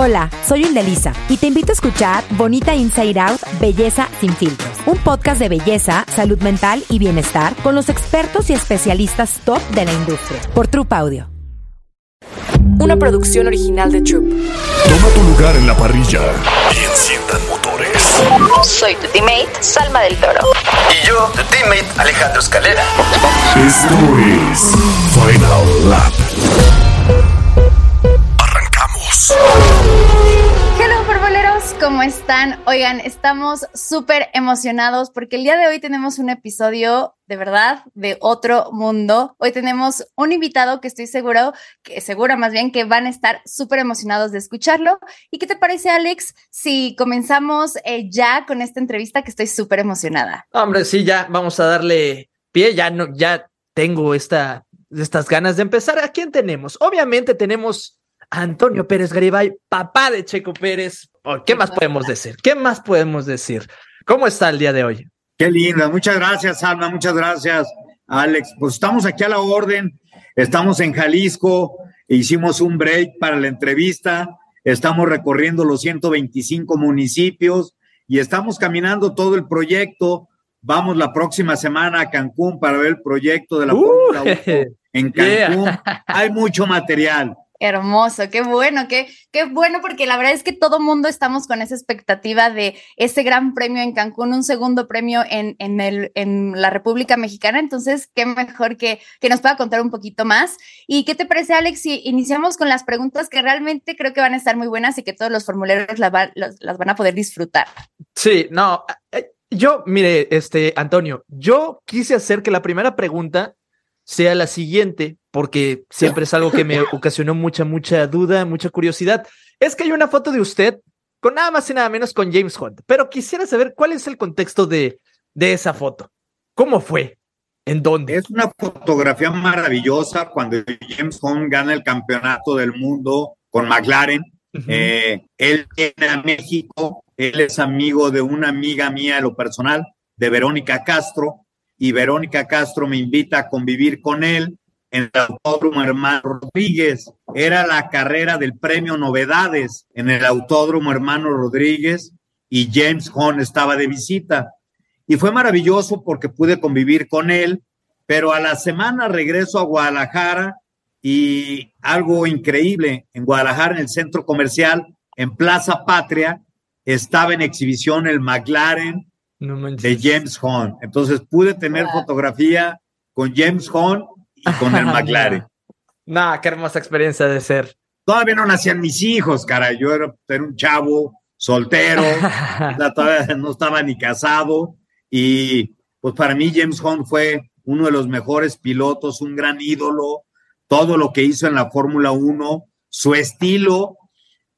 Hola, soy Indelisa y te invito a escuchar Bonita Inside Out, Belleza sin filtros, un podcast de belleza, salud mental y bienestar con los expertos y especialistas top de la industria, por Troop Audio. Una producción original de Troop. Toma tu lugar en la parrilla y enciendan motores. Soy tu teammate, Salma del Toro. Y yo, tu teammate, Alejandro Escalera. Esto es Final Lap. Arrancamos. Hello, ¿cómo están? Oigan, estamos súper emocionados porque el día de hoy tenemos un episodio de verdad de otro mundo. Hoy tenemos un invitado que estoy seguro, que segura más bien, que van a estar súper emocionados de escucharlo. ¿Y qué te parece, Alex, si comenzamos eh, ya con esta entrevista que estoy súper emocionada? Hombre, sí, ya vamos a darle pie, ya no, ya tengo esta, estas ganas de empezar. ¿A quién tenemos? Obviamente tenemos Antonio Pérez Garibay, papá de Checo Pérez. Oh, ¿Qué más podemos decir? ¿Qué más podemos decir? ¿Cómo está el día de hoy? Qué linda, muchas gracias, Alma, muchas gracias, Alex. Pues estamos aquí a la orden, estamos en Jalisco, hicimos un break para la entrevista, estamos recorriendo los 125 municipios y estamos caminando todo el proyecto. Vamos la próxima semana a Cancún para ver el proyecto de la Uh, Fórmula 1 en Cancún. yeah. Hay mucho material. Hermoso, qué bueno, qué, qué bueno, porque la verdad es que todo mundo estamos con esa expectativa de ese gran premio en Cancún, un segundo premio en, en, el, en la República Mexicana. Entonces, qué mejor que, que nos pueda contar un poquito más. ¿Y qué te parece, Alex, si iniciamos con las preguntas que realmente creo que van a estar muy buenas y que todos los formuleros la va- las, las van a poder disfrutar? Sí, no, eh, yo, mire, este, Antonio, yo quise hacer que la primera pregunta sea la siguiente, porque siempre es algo que me ocasionó mucha, mucha duda, mucha curiosidad. Es que hay una foto de usted con nada más y nada menos con James Hunt, pero quisiera saber cuál es el contexto de, de esa foto. ¿Cómo fue? ¿En dónde? Es una fotografía maravillosa cuando James Hunt gana el campeonato del mundo con McLaren. Eh, él viene a México, él es amigo de una amiga mía lo personal, de Verónica Castro, y Verónica Castro me invita a convivir con él en el Autódromo Hermano Rodríguez. Era la carrera del premio Novedades en el Autódromo Hermano Rodríguez y James Hunt estaba de visita. Y fue maravilloso porque pude convivir con él, pero a la semana regreso a Guadalajara y algo increíble, en Guadalajara, en el centro comercial, en Plaza Patria, estaba en exhibición el McLaren No de James Hunt. Entonces pude tener fotografía con James Hunt y con el McLaren. Nah, qué hermosa experiencia de ser. Todavía no nacían mis hijos, cara. Yo era, era un chavo soltero, todavía no estaba ni casado. Y pues para mí James Hunt fue uno de los mejores pilotos, un gran ídolo, todo lo que hizo en la Fórmula 1, su estilo,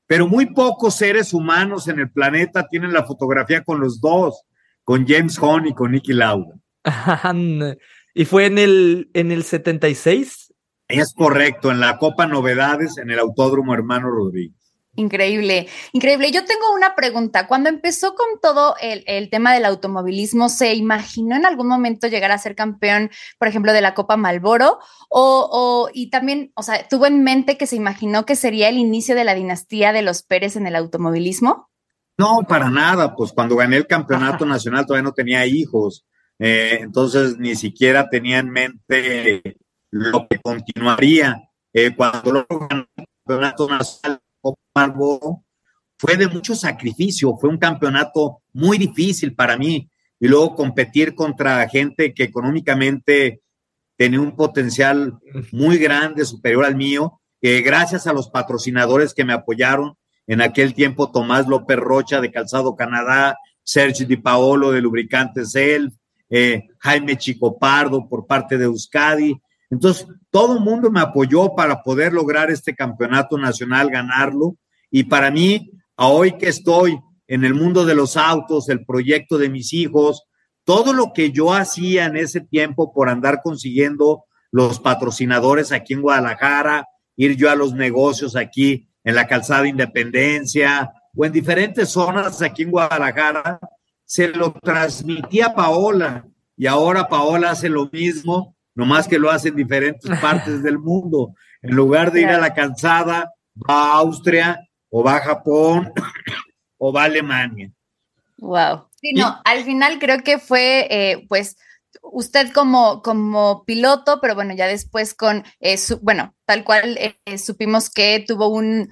pero muy pocos seres humanos en el planeta tienen la fotografía con los dos, con James Hunt y con Nicky Lauda. y fue en el, en el 76. Es correcto, en la Copa Novedades, en el Autódromo Hermano Rodríguez. Increíble, increíble. Yo tengo una pregunta. Cuando empezó con todo el, el, tema del automovilismo, ¿se imaginó en algún momento llegar a ser campeón, por ejemplo, de la Copa Malboro? O, o, y también, o sea, ¿tuvo en mente que se imaginó que sería el inicio de la dinastía de los Pérez en el automovilismo? No, para nada. Pues cuando gané el campeonato nacional todavía no tenía hijos. Eh, entonces ni siquiera tenía en mente lo que continuaría. Eh, cuando lo gané el campeonato nacional, fue de mucho sacrificio, fue un campeonato muy difícil para mí y luego competir contra gente que económicamente tenía un potencial muy grande, superior al mío, eh, gracias a los patrocinadores que me apoyaron en aquel tiempo, Tomás López Rocha de Calzado Canadá, Sergio Di Paolo de Lubricantes Elf, eh, Jaime Chico Pardo por parte de Euskadi. Entonces, todo el mundo me apoyó para poder lograr este campeonato nacional, ganarlo. Y para mí, a hoy que estoy en el mundo de los autos, el proyecto de mis hijos, todo lo que yo hacía en ese tiempo por andar consiguiendo los patrocinadores aquí en Guadalajara, ir yo a los negocios aquí en la calzada Independencia o en diferentes zonas aquí en Guadalajara, se lo transmitía a Paola y ahora Paola hace lo mismo, nomás que lo hace en diferentes partes del mundo. En lugar de ir a la calzada, va a Austria o va a Japón o va a Alemania. Wow. Sí, no, al final creo que fue, eh, pues, usted como, como piloto, pero bueno, ya después con, eh, su, bueno, tal cual eh, supimos que tuvo un,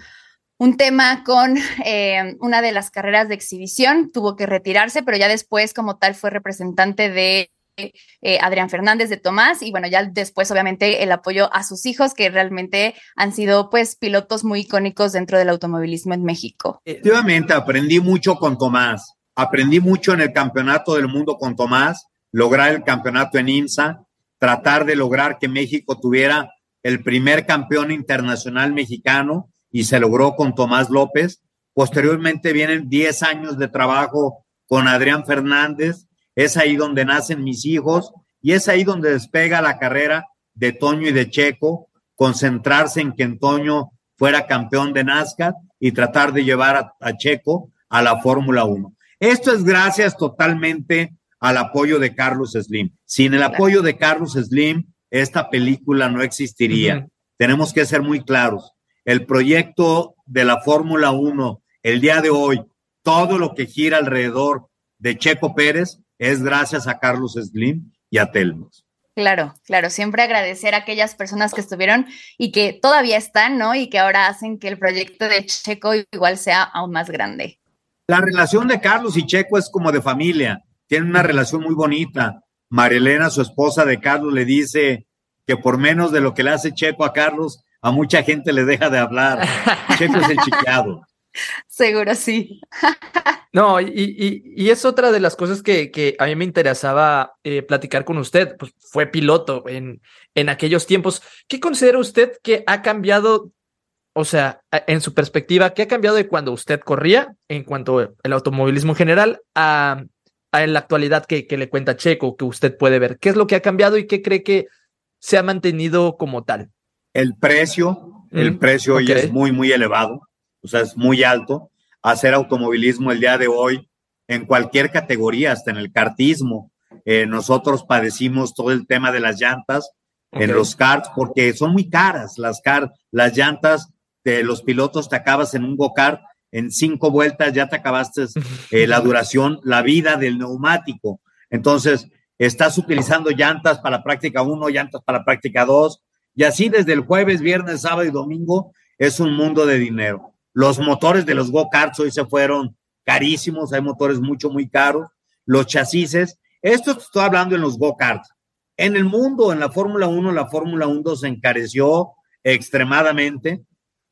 un tema con eh, una de las carreras de exhibición, tuvo que retirarse, pero ya después como tal fue representante de eh, Adrián Fernández de Tomás y bueno, ya después obviamente el apoyo a sus hijos que realmente han sido pues pilotos muy icónicos dentro del automovilismo en México. Efectivamente, aprendí mucho con Tomás, aprendí mucho en el Campeonato del Mundo con Tomás, lograr el campeonato en IMSA, tratar de lograr que México tuviera el primer campeón internacional mexicano y se logró con Tomás López. Posteriormente vienen 10 años de trabajo con Adrián Fernández. Es ahí donde nacen mis hijos y es ahí donde despega la carrera de Toño y de Checo, concentrarse en que Toño fuera campeón de NASCAR y tratar de llevar a, a Checo a la Fórmula 1. Esto es gracias totalmente al apoyo de Carlos Slim. Sin el apoyo de Carlos Slim, esta película no existiría. Uh -huh. Tenemos que ser muy claros el proyecto de la Fórmula 1 el día de hoy, todo lo que gira alrededor de Checo Pérez es gracias a Carlos Slim y a Telmos. Claro, claro, siempre agradecer a aquellas personas que estuvieron y que todavía están, ¿no? Y que ahora hacen que el proyecto de Checo igual sea aún más grande. La relación de Carlos y Checo es como de familia, tienen una relación muy bonita. Marilena, su esposa de Carlos, le dice que por menos de lo que le hace Checo a Carlos, a mucha gente le deja de hablar. Checo es el chiqueado. Seguro sí. no, y, y, y, es otra de las cosas que, que a mí me interesaba eh, platicar con usted. Pues fue piloto en, en aquellos tiempos. ¿Qué considera usted que ha cambiado? O sea, en su perspectiva, ¿qué ha cambiado de cuando usted corría en cuanto al automovilismo en general a, a la actualidad que, que le cuenta Checo, que usted puede ver? ¿Qué es lo que ha cambiado y qué cree que se ha mantenido como tal? el precio, el mm, precio hoy okay. es muy, muy elevado, o sea, es muy alto. Hacer automovilismo el día de hoy en cualquier categoría, hasta en el kartismo. Eh, nosotros padecimos todo el tema de las llantas okay. en los karts porque son muy caras las car las llantas de los pilotos te acabas en un go-kart en cinco vueltas ya te acabaste eh, la duración, la vida del neumático. Entonces, estás utilizando llantas para práctica 1, llantas para práctica 2, y así desde el jueves, viernes, sábado y domingo es un mundo de dinero. Los motores de los go-karts hoy se fueron carísimos, hay motores mucho, muy caros. Los chasis, esto estoy hablando en los go-karts. En el mundo, en la Fórmula 1, la Fórmula 1 se encareció extremadamente.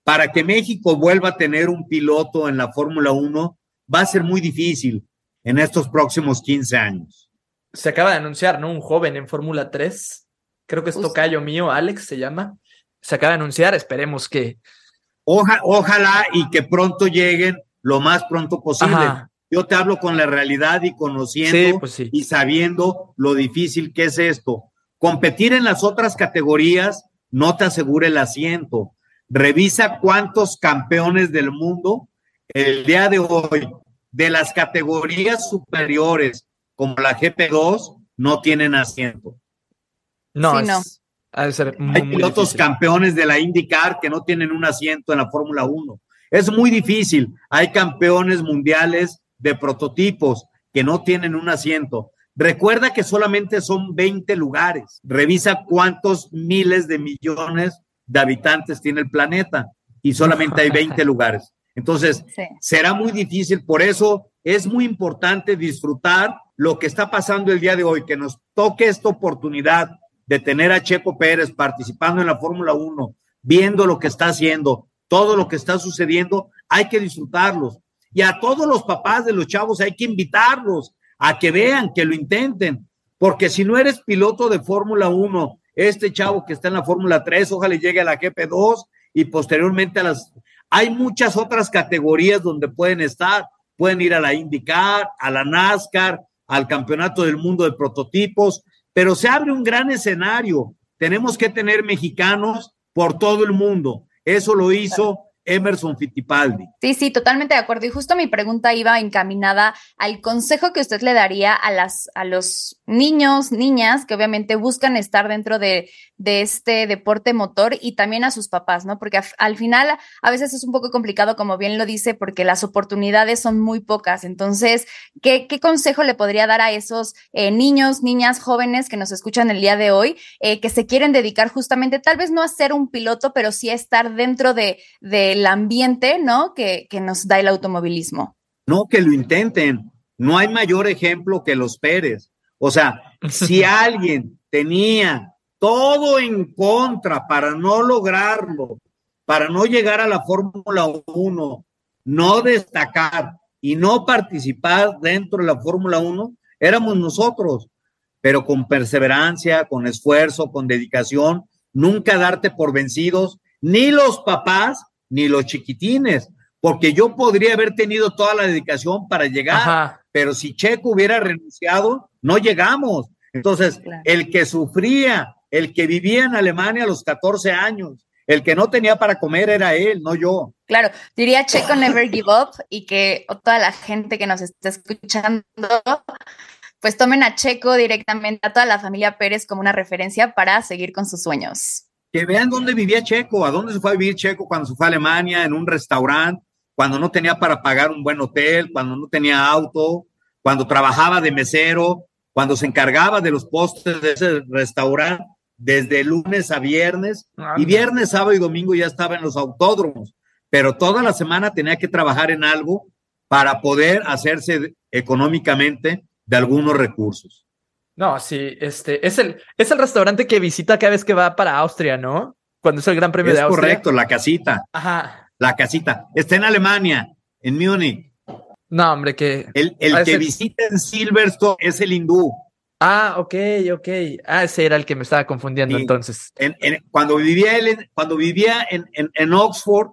Para que México vuelva a tener un piloto en la Fórmula 1 va a ser muy difícil en estos próximos 15 años. Se acaba de anunciar, ¿no? Un joven en Fórmula 3 creo que es tocayo mío, Alex se llama, se acaba de anunciar, esperemos que... Oja, ojalá y que pronto lleguen lo más pronto posible. Ajá. Yo te hablo con la realidad y conociendo sí, pues sí. y sabiendo lo difícil que es esto. Competir en las otras categorías no te asegura el asiento. Revisa cuántos campeones del mundo el día de hoy de las categorías superiores como la GP2 no tienen asiento. No, Sí, es, no. ha de ser muy, Hay pilotos difícil. campeones de la IndyCar que no tienen un asiento en la Fórmula 1. Es muy difícil. Hay campeones mundiales de prototipos que no tienen un asiento. Recuerda que solamente son 20 lugares. Revisa cuántos miles de millones de habitantes tiene el planeta y solamente hay 20 lugares. Entonces, Sí. será muy difícil. Por eso es muy importante disfrutar lo que está pasando el día de hoy, que nos toque esta oportunidad de tener a Checo Pérez participando en la Fórmula 1, viendo lo que está haciendo, todo lo que está sucediendo, hay que disfrutarlos. Y a todos los papás de los chavos hay que invitarlos a que vean, que lo intenten, porque si no eres piloto de Fórmula 1, este chavo que está en la Fórmula 3, ojalá llegue a la GP2 y posteriormente a las... Hay muchas otras categorías donde pueden estar, pueden ir a la IndyCar, a la NASCAR, al Campeonato del Mundo de Prototipos, pero se abre un gran escenario tenemos que tener mexicanos por todo el mundo. Eso lo hizo Emerson Fittipaldi. Sí, sí, totalmente de acuerdo. Y justo mi pregunta iba encaminada al consejo que usted le daría a las a los niños, niñas que obviamente buscan estar dentro de, de este deporte motor y también a sus papás, ¿no? Porque al final a veces es un poco complicado, como bien lo dice, porque las oportunidades son muy pocas. Entonces, ¿qué, consejo le podría dar a esos eh, niños, niñas, jóvenes que nos escuchan el día de hoy, eh, que se quieren dedicar justamente, tal vez no a ser un piloto, pero sí a estar dentro de, del ambiente, ¿no? Que, que nos da el automovilismo. No, que lo intenten. No hay mayor ejemplo que los Pérez. O sea, si alguien tenía todo en contra para no lograrlo, para no llegar a la Fórmula 1, no destacar y no participar dentro de la Fórmula 1, éramos nosotros, pero con perseverancia, con esfuerzo, con dedicación, nunca darte por vencidos, ni los papás, ni los chiquitines, porque yo podría haber tenido toda la dedicación para llegar, pero si Checo hubiera renunciado, no llegamos. Entonces, el que sufría el que vivía en Alemania a los 14 años. El que no tenía para comer era él, no yo. Claro, diría Checo Never Give Up y que toda la gente que nos está escuchando, pues tomen a Checo directamente, a toda la familia Pérez como una referencia para seguir con sus sueños. Que vean dónde vivía Checo, a dónde se fue a vivir Checo cuando se fue a Alemania, en un restaurante, cuando no tenía para pagar un buen hotel, cuando no tenía auto, cuando trabajaba de mesero, cuando se encargaba de los postes de ese restaurante desde lunes a viernes y viernes, sábado y domingo ya estaba en los autódromos, pero toda la semana tenía que trabajar en algo para poder hacerse económicamente de algunos recursos. No, sí, este es el, es el restaurante que visita cada vez que va para Austria, ¿no? Cuando es el Gran Premio de Austria. correcto, la casita. Ajá. La casita. Está en Alemania, en Múnich. No, hombre, que. El, el que visita en Silverstone es el hindú. Ah, ok, ok. Ah, ese era el que me estaba confundiendo entonces. cuando vivía él, cuando vivía en, en, Oxford,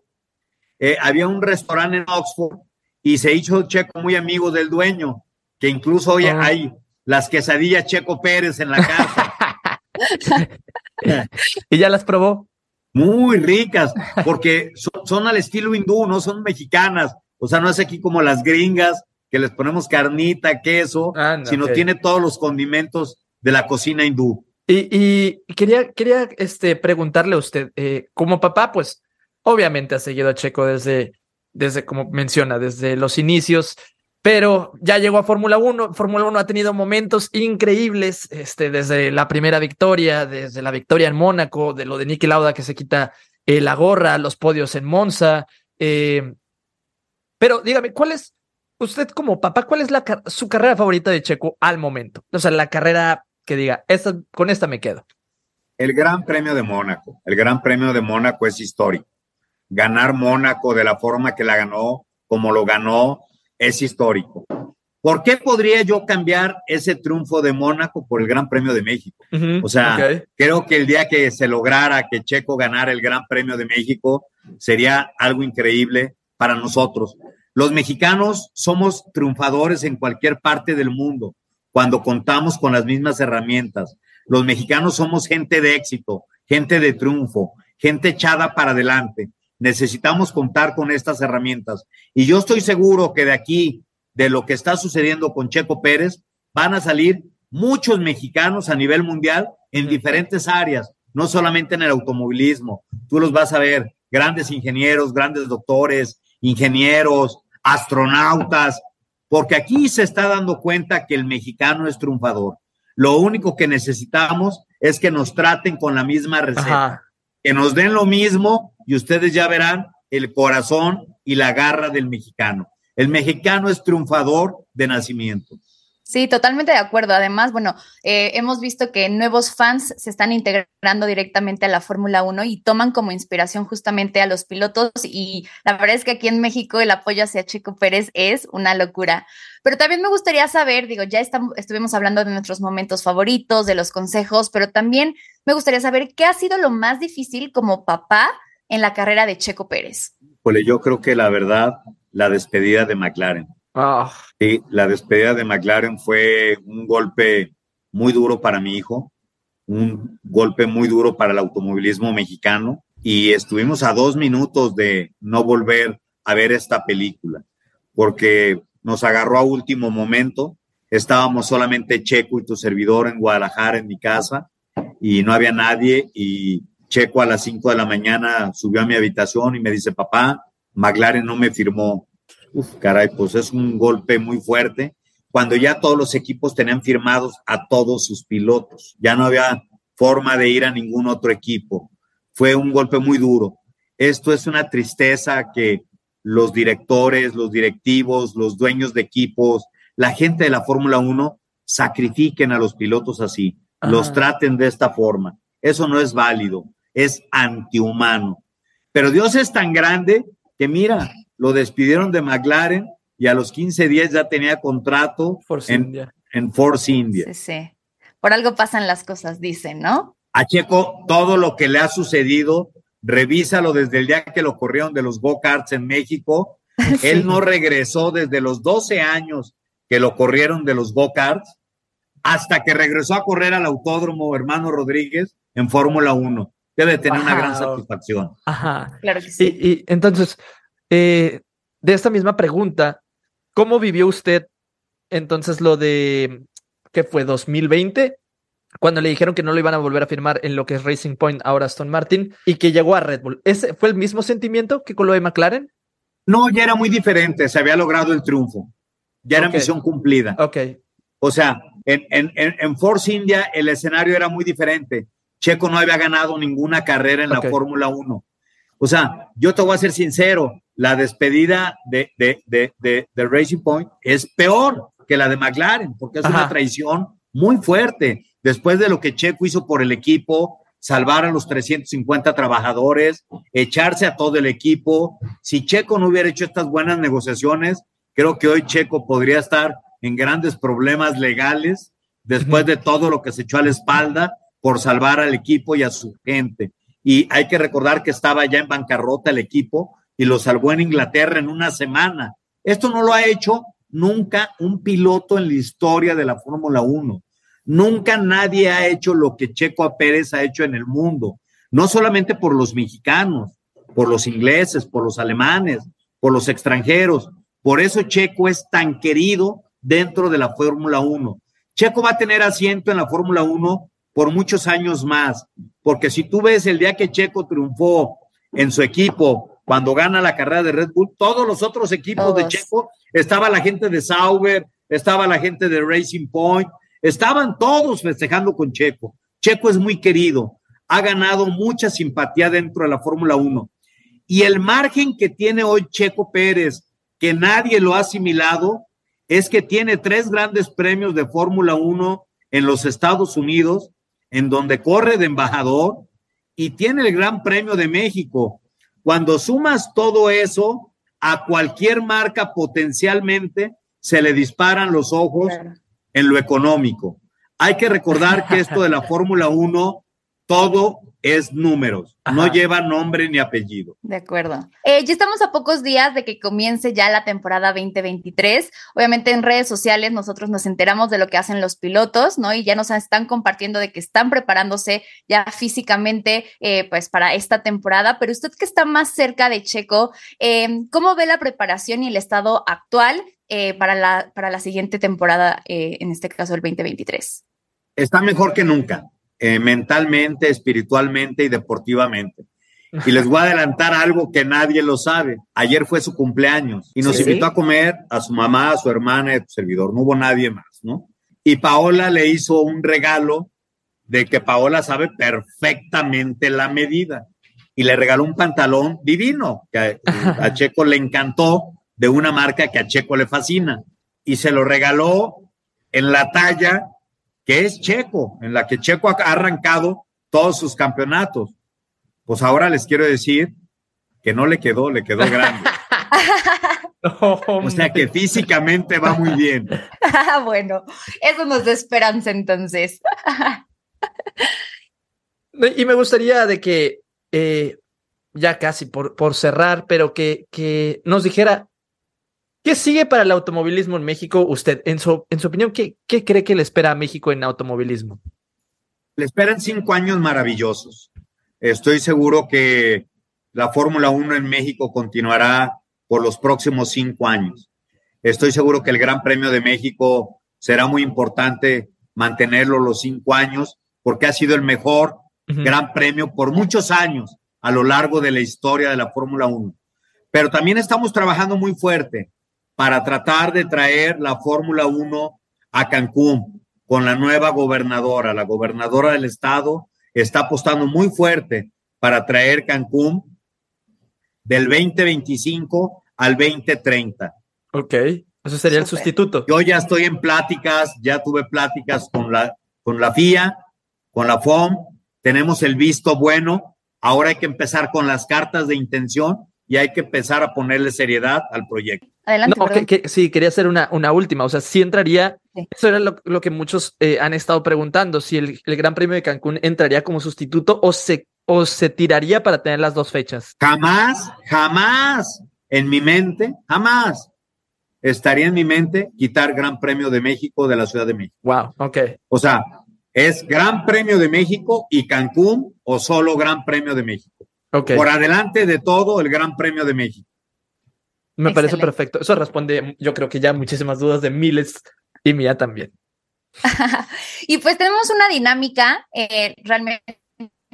eh, había un restaurante en Oxford y se hizo Checo muy amigo del dueño, que incluso hoy oh. hay las quesadillas Checo Pérez en la casa. ¿Y ya las probó? Muy ricas, porque son, son al estilo hindú, no son mexicanas. O sea, no es aquí como las gringas que les ponemos carnita, queso, sino tiene todos los condimentos de la cocina hindú. Y, quería, quería este, preguntarle a usted, eh, como papá, pues obviamente ha seguido a Checo desde, desde, como menciona, desde los inicios, pero ya llegó a Fórmula 1. Fórmula 1 ha tenido momentos increíbles, este, desde la primera victoria, desde la victoria en Mónaco, de lo de Niki Lauda que se quita eh, la gorra, los podios en Monza. Eh, pero dígame, ¿cuál es, usted como papá, ¿cuál es la, su carrera favorita de Checo al momento? O sea, la carrera que diga, esta, con esta me quedo. El Gran Premio de Mónaco. El Gran Premio de Mónaco es histórico. Ganar Mónaco de la forma que la ganó, como lo ganó, es histórico. ¿Por qué podría yo cambiar ese triunfo de Mónaco por el Gran Premio de México? o sea, creo que el día que se lograra que Checo ganara el Gran Premio de México sería algo increíble para nosotros. Los mexicanos somos triunfadores en cualquier parte del mundo cuando contamos con las mismas herramientas. Los mexicanos somos gente de éxito, gente de triunfo, gente echada para adelante. Necesitamos contar con estas herramientas. Y yo estoy seguro que de aquí, de lo que está sucediendo con Checo Pérez, van a salir muchos mexicanos a nivel mundial en diferentes áreas, no solamente en el automovilismo. Tú los vas a ver, grandes ingenieros, grandes doctores, ingenieros, astronautas, porque aquí se está dando cuenta que el mexicano es triunfador. Lo único que necesitamos es que nos traten con la misma receta, que nos den lo mismo y ustedes ya verán el corazón y la garra del mexicano. El mexicano es triunfador de nacimiento. Sí, totalmente de acuerdo. Además, bueno, eh, hemos visto que nuevos fans se están integrando directamente a la Fórmula 1 y toman como inspiración justamente a los pilotos y la verdad es que aquí en México el apoyo hacia Chico Pérez es una locura. Pero también me gustaría saber, digo, ya estamos, estuvimos hablando de nuestros momentos favoritos, de los consejos, pero también me gustaría saber qué ha sido lo más difícil como papá en la carrera de Checo Pérez. Pues yo creo que la verdad, la despedida de McLaren. Sí, la despedida de McLaren fue un golpe muy duro para mi hijo, un golpe muy duro para el automovilismo mexicano y estuvimos a dos minutos de no volver a ver esta película, porque nos agarró a último momento. Estábamos solamente Checo y tu servidor en Guadalajara, en mi casa, y no había nadie. Y Checo a las 5 de la mañana subió a mi habitación y me dice, papá, McLaren no me firmó. Uf, caray, pues es un golpe muy fuerte. Cuando ya todos los equipos tenían firmados a todos sus pilotos, ya no había forma de ir a ningún otro equipo. Fue un golpe muy duro. Esto es una tristeza que los directores, los directivos, los dueños de equipos, la gente de la Fórmula 1 sacrifiquen a los pilotos así, los traten de esta forma. Eso no es válido, es antihumano. Pero Dios es tan grande que mira, lo despidieron de McLaren y a los 15 días ya tenía contrato en, en, Force India. Sí, sí. Por algo pasan las cosas, dicen, ¿no? A Checo, todo lo que le ha sucedido revísalo desde el día que lo corrieron de los go-karts en México. Él no regresó desde los 12 años que lo corrieron de los go-karts hasta que regresó a correr al autódromo hermano Rodríguez en Fórmula 1. Debe tener una gran satisfacción. Ajá. Claro que sí. Y, entonces, eh, de esta misma pregunta, ¿cómo vivió usted entonces lo de, ¿qué fue? 2020, cuando le dijeron que no lo iban a volver a firmar en lo que es Racing Point, ahora Aston Martin, y que llegó a Red Bull. ¿Ese fue el mismo sentimiento que con lo de McLaren? No, ya era muy diferente, se había logrado el triunfo, ya era misión cumplida. Ok. O sea, en, en, en, Force India el escenario era muy diferente. Checo no había ganado ninguna carrera en la Fórmula 1. O sea, yo te voy a ser sincero, la despedida de, de, de, de, Racing Point es peor que la de McLaren, porque es una traición muy fuerte después de lo que Checo hizo por el equipo, salvar a los 350 trabajadores, echarse a todo el equipo. Si Checo no hubiera hecho estas buenas negociaciones, creo que hoy Checo podría estar en grandes problemas legales después de todo lo que se echó a la espalda por salvar al equipo y a su gente. Y hay que recordar que estaba ya en bancarrota el equipo y lo salvó en Inglaterra en una semana. Esto no lo ha hecho nunca un piloto en la historia de la Fórmula 1. Nunca nadie ha hecho lo que Checo Pérez ha hecho en el mundo, no solamente por los mexicanos, por los ingleses, por los alemanes, por los extranjeros. Por eso Checo es tan querido dentro de la Fórmula 1. Checo va a tener asiento en la Fórmula 1 por muchos años más, porque si tú ves el día que Checo triunfó en su equipo, cuando gana la carrera de Red Bull, todos los otros equipos de Checo, estaba la gente de Sauber, estaba la gente de Racing Point, Estaban todos festejando con Checo. Checo es muy querido, ha ganado mucha simpatía dentro de la Fórmula 1. Y el margen que tiene hoy Checo Pérez, que nadie lo ha asimilado, es que tiene tres grandes premios de Fórmula 1 en los Estados Unidos, en donde corre de embajador, y tiene el Gran Premio de México. Cuando sumas todo eso, a cualquier marca potencialmente se le disparan los ojos en lo económico. Hay que recordar que esto de la Fórmula 1, todo es números, no lleva nombre ni apellido. De acuerdo. Eh, ya estamos a pocos días de que comience ya la temporada 2023. Obviamente en redes sociales nosotros nos enteramos de lo que hacen los pilotos, ¿no? Y ya nos están compartiendo de que están preparándose ya físicamente, eh, pues para esta temporada. Pero usted que está más cerca de Checo, eh, ¿cómo ve la preparación y el estado actual para, la, para la siguiente temporada, en este caso el 2023? Está mejor que nunca eh, mentalmente, espiritualmente y deportivamente. Y les voy a adelantar algo que nadie lo sabe. Ayer fue su cumpleaños y nos invitó a comer a su mamá, a su hermana y a su servidor. No hubo nadie más, ¿no? Y Paola le hizo un regalo de que Paola sabe perfectamente la medida y le regaló un pantalón divino que a Checo le encantó de una marca que a Checo le fascina y se lo regaló en la talla que es Checo, en la que Checo ha arrancado todos sus campeonatos. Pues ahora les quiero decir que no le quedó, le quedó grande. o sea que físicamente va muy bien. bueno, eso nos da esperanza entonces. y me gustaría de que, eh, ya casi por, por cerrar, pero que, que nos dijera ¿Qué sigue para el automovilismo en México? Usted, en su, en su opinión, ¿qué, ¿qué cree que le espera a México en automovilismo? Le esperan cinco años maravillosos. Estoy seguro que la Fórmula 1 en México continuará por los próximos cinco años. Estoy seguro que el Gran Premio de México será muy importante mantenerlo los cinco años porque ha sido el mejor Gran Premio por muchos años a lo largo de la historia de la Fórmula 1. Pero también estamos trabajando muy fuerte para tratar de traer la Fórmula 1 a Cancún con la nueva gobernadora. La gobernadora del estado está apostando muy fuerte para traer Cancún del 2025 al 2030. Ok, eso sería el sustituto. Yo ya estoy en pláticas, ya tuve pláticas con la, con la FIA, con la FOM, tenemos el visto bueno, ahora hay que empezar con las cartas de intención y hay que empezar a ponerle seriedad al proyecto. Adelante. No, que, que, sí, quería hacer una, una última, o sea, sí entraría, sí. eso era lo, lo, que muchos eh, han estado preguntando, si el, el Gran Premio de Cancún entraría como sustituto o se o se tiraría para tener las dos fechas? Jamás, jamás en mi mente, jamás estaría en mi mente quitar Gran Premio de México de la Ciudad de México. Wow, ok. O sea, es Gran Premio de México y Cancún o solo Gran Premio de México. Okay. Por adelante de todo el Gran Premio de México. Me Excelente. parece perfecto. Eso responde, yo creo que ya muchísimas dudas de miles y mía también. y pues tenemos una dinámica eh, realmente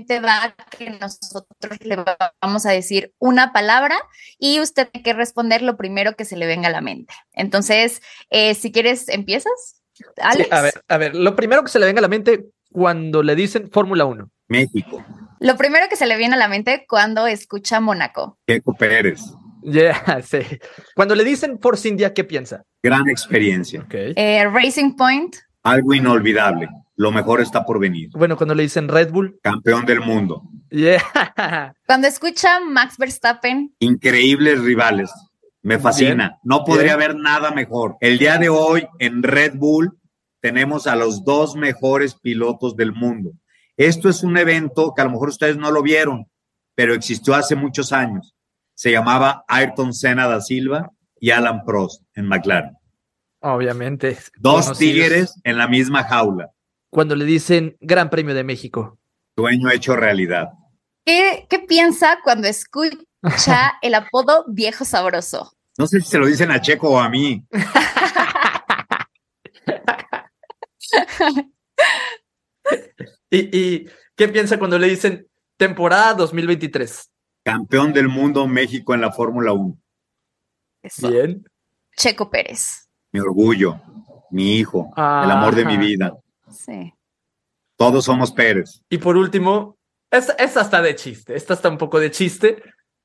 va que nosotros le vamos a decir una palabra y usted tiene que responder lo primero que se le venga a la mente. Entonces, eh, si quieres, ¿empiezas? Alex. Sí, a ver, a ver, lo primero que se le venga a la mente cuando le dicen Fórmula 1. México. Lo primero que se le viene a la mente cuando escucha Mónaco. Checo Pérez. Yeah, sí. Cuando le dicen Force India, ¿qué piensa? Gran experiencia. Okay. Eh, Racing Point. Algo inolvidable. Lo mejor está por venir. Bueno, cuando le dicen Red Bull. Campeón del mundo. Yeah. Cuando escucha Max Verstappen. Increíbles rivales. Me fascina. Bien. No podría Bien. haber nada mejor. El día de hoy en Red Bull tenemos a los dos mejores pilotos del mundo. Esto es un evento que a lo mejor ustedes no lo vieron, pero existió hace muchos años. Se llamaba Ayrton Senna da Silva y Alan Prost en McLaren. Obviamente. Dos conocidos. tigres en la misma jaula cuando le dicen Gran Premio de México? Sueño hecho realidad. ¿Qué, qué piensa cuando escucha el apodo viejo sabroso? No sé si se lo dicen a Checo o a mí. ¿Y, ¿Y qué piensa cuando le dicen temporada 2023? Campeón del mundo México en la Fórmula 1. Eso. Bien. Checo Pérez. Mi orgullo, mi hijo, el amor de mi vida. Sí. Todos somos Pérez. Y por último, esta, esta está de chiste, esta está un poco de chiste.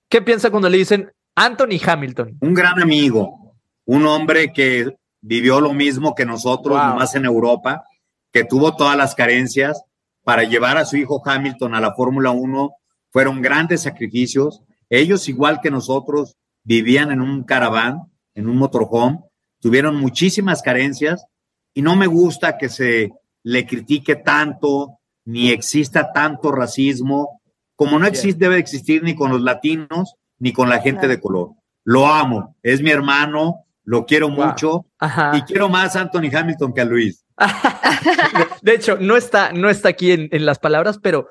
¿Qué piensa cuando le dicen Anthony Hamilton? Un gran amigo, un hombre que vivió lo mismo que nosotros, wow. más en Europa, que tuvo todas las carencias para llevar a su hijo Hamilton a la Fórmula 1. Fueron grandes sacrificios. Ellos, igual que nosotros, vivían en un caraván, en un motorhome, tuvieron muchísimas carencias y no me gusta que se le critique tanto, ni exista tanto racismo, como no existe, debe existir ni con los latinos, ni con la gente de color. Lo amo, es mi hermano, lo quiero wow. mucho Ajá. y quiero más a Anthony Hamilton que a Luis. de hecho, no está, no está aquí en, en las palabras, pero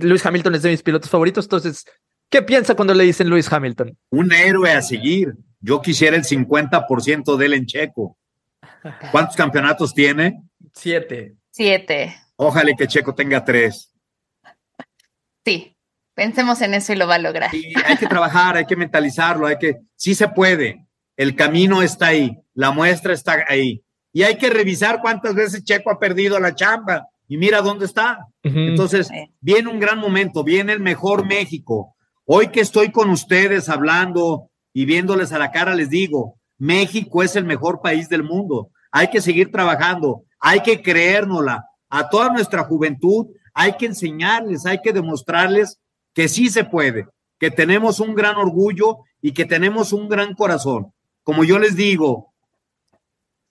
Luis Hamilton es de mis pilotos favoritos, entonces, ¿qué piensa cuando le dicen Luis Hamilton? Un héroe a seguir. Yo quisiera el 50% de él en Checo. ¿Cuántos campeonatos tiene? Siete. Siete. Ojalá que Checo tenga tres. Sí, pensemos en eso y lo va a lograr. Y hay que trabajar, hay que mentalizarlo, hay que, sí se puede. El camino está ahí, la muestra está ahí. Y hay que revisar cuántas veces Checo ha perdido la chamba y mira dónde está. Uh -huh. Entonces, viene un gran momento, viene el mejor México. Hoy que estoy con ustedes hablando y viéndoles a la cara, les digo, México es el mejor país del mundo. Hay que seguir trabajando, hay que creérnosla. A toda nuestra juventud hay que enseñarles, hay que demostrarles que sí se puede, que tenemos un gran orgullo y que tenemos un gran corazón. Como yo les digo,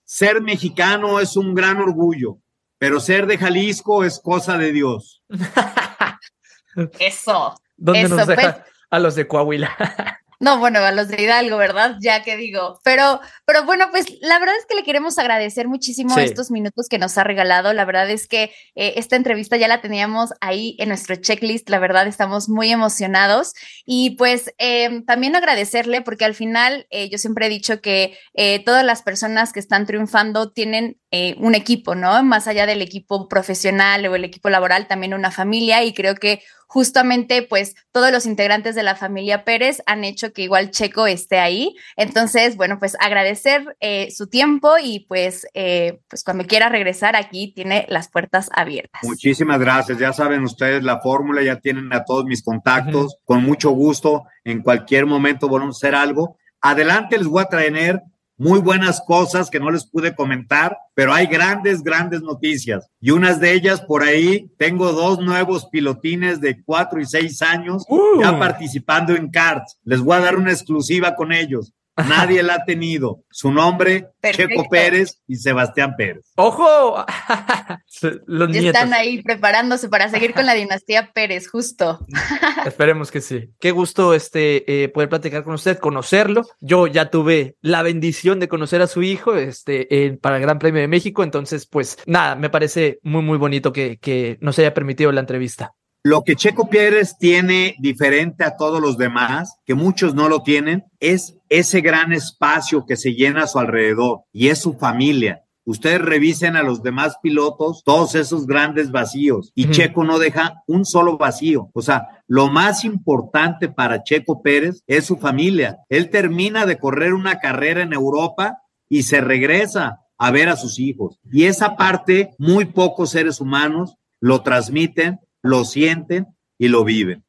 ser mexicano es un gran orgullo, pero ser de Jalisco es cosa de Dios. Eso. ¿Dónde eso, nos deja pues, a los de Coahuila? No, bueno, a los de Hidalgo, ¿verdad? Ya que digo. Pero, pero bueno, pues la verdad es que le queremos agradecer muchísimo Sí. estos minutos que nos ha regalado. La verdad es que eh, esta entrevista ya la teníamos ahí en nuestro checklist. La verdad, estamos muy emocionados. Y pues eh, también agradecerle, porque al final eh, yo siempre he dicho que todas las personas que están triunfando tienen un equipo, ¿no? Más allá del equipo profesional o el equipo laboral, también una familia. Y creo que justamente pues todos los integrantes de la familia Pérez han hecho que igual Checo esté ahí. Entonces, bueno, pues agradecer eh, su tiempo y pues, eh, pues cuando quiera regresar aquí tiene las puertas abiertas. Muchísimas gracias. Ya saben ustedes la fórmula, ya tienen a todos mis contactos. Con mucho gusto, en cualquier momento volvemos a hacer algo. Adelante les voy a traer muy buenas cosas que no les pude comentar, pero hay grandes, grandes noticias. Y unas de ellas por ahí, tengo dos nuevos pilotines de cuatro y seis años Uh. ya participando en karts. Les voy a dar una exclusiva con ellos. Nadie la ha tenido. Su nombre, Perfecto. Checo Pérez y Sebastián Pérez. ¡Ojo! Los Ya nietos. están ahí preparándose para seguir con la dinastía Pérez, justo. Esperemos que sí. Qué gusto este eh, poder platicar con usted, conocerlo. Yo ya tuve la bendición de conocer a su hijo este, para el Gran Premio de México. Entonces, pues nada, me parece muy, muy bonito que, que nos haya permitido la entrevista. Lo que Checo Pérez tiene diferente a todos los demás, que muchos no lo tienen, es ese gran espacio que se llena a su alrededor y es su familia. Ustedes revisen a los demás pilotos todos esos grandes vacíos y. Checo no deja un solo vacío. O sea, lo más importante para Checo Pérez es su familia. Él termina de correr una carrera en Europa y se regresa a ver a sus hijos. Y esa parte muy pocos seres humanos lo transmiten, lo sienten y lo viven.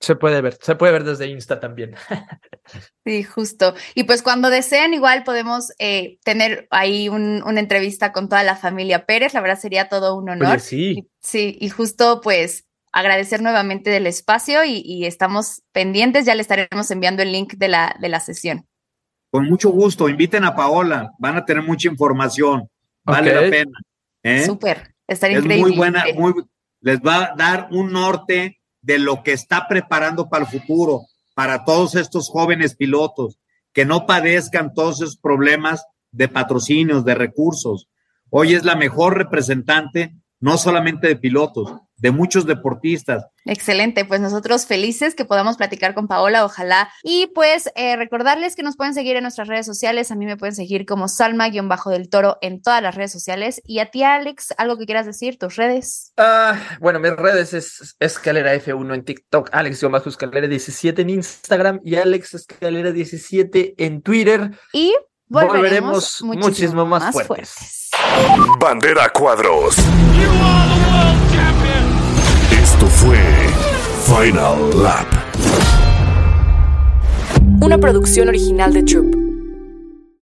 Se puede ver, se puede ver desde Insta también. Sí, justo. Y pues cuando deseen, igual podemos eh, tener ahí un- una entrevista con toda la familia Pérez. La verdad sería todo un honor. Oye, sí. Y- sí, y justo pues agradecer nuevamente del espacio y, y estamos pendientes. Ya le estaremos enviando el link de la, de la sesión. Con mucho gusto, inviten a Paola, van a tener mucha información, vale la pena. ¿eh? Súper, estaría Es increíble. muy buena, muy, les va a dar un norte de lo que está preparando para el futuro, para todos estos jóvenes pilotos, que no padezcan todos esos problemas de patrocinios, de recursos. Hoy es la mejor representante, no solamente de pilotos, de muchos deportistas. Excelente, pues nosotros felices que podamos platicar con Paola, ojalá. Y pues eh, recordarles que nos pueden seguir en nuestras redes sociales. A mí me pueden seguir como Salma-del Toro en todas las redes sociales. Y a ti, Alex, algo que quieras decir, tus redes. Ah, bueno, mis redes es Escalera F1 en TikTok, Alex bajo Escalera 17 en Instagram y Alex Escalera 17 en Twitter. Y volveremos, Volveremos muchísimo, muchísimo más más, fuertes. fuertes. Bandera Cuadros. Final Lap. Una producción original de Troop.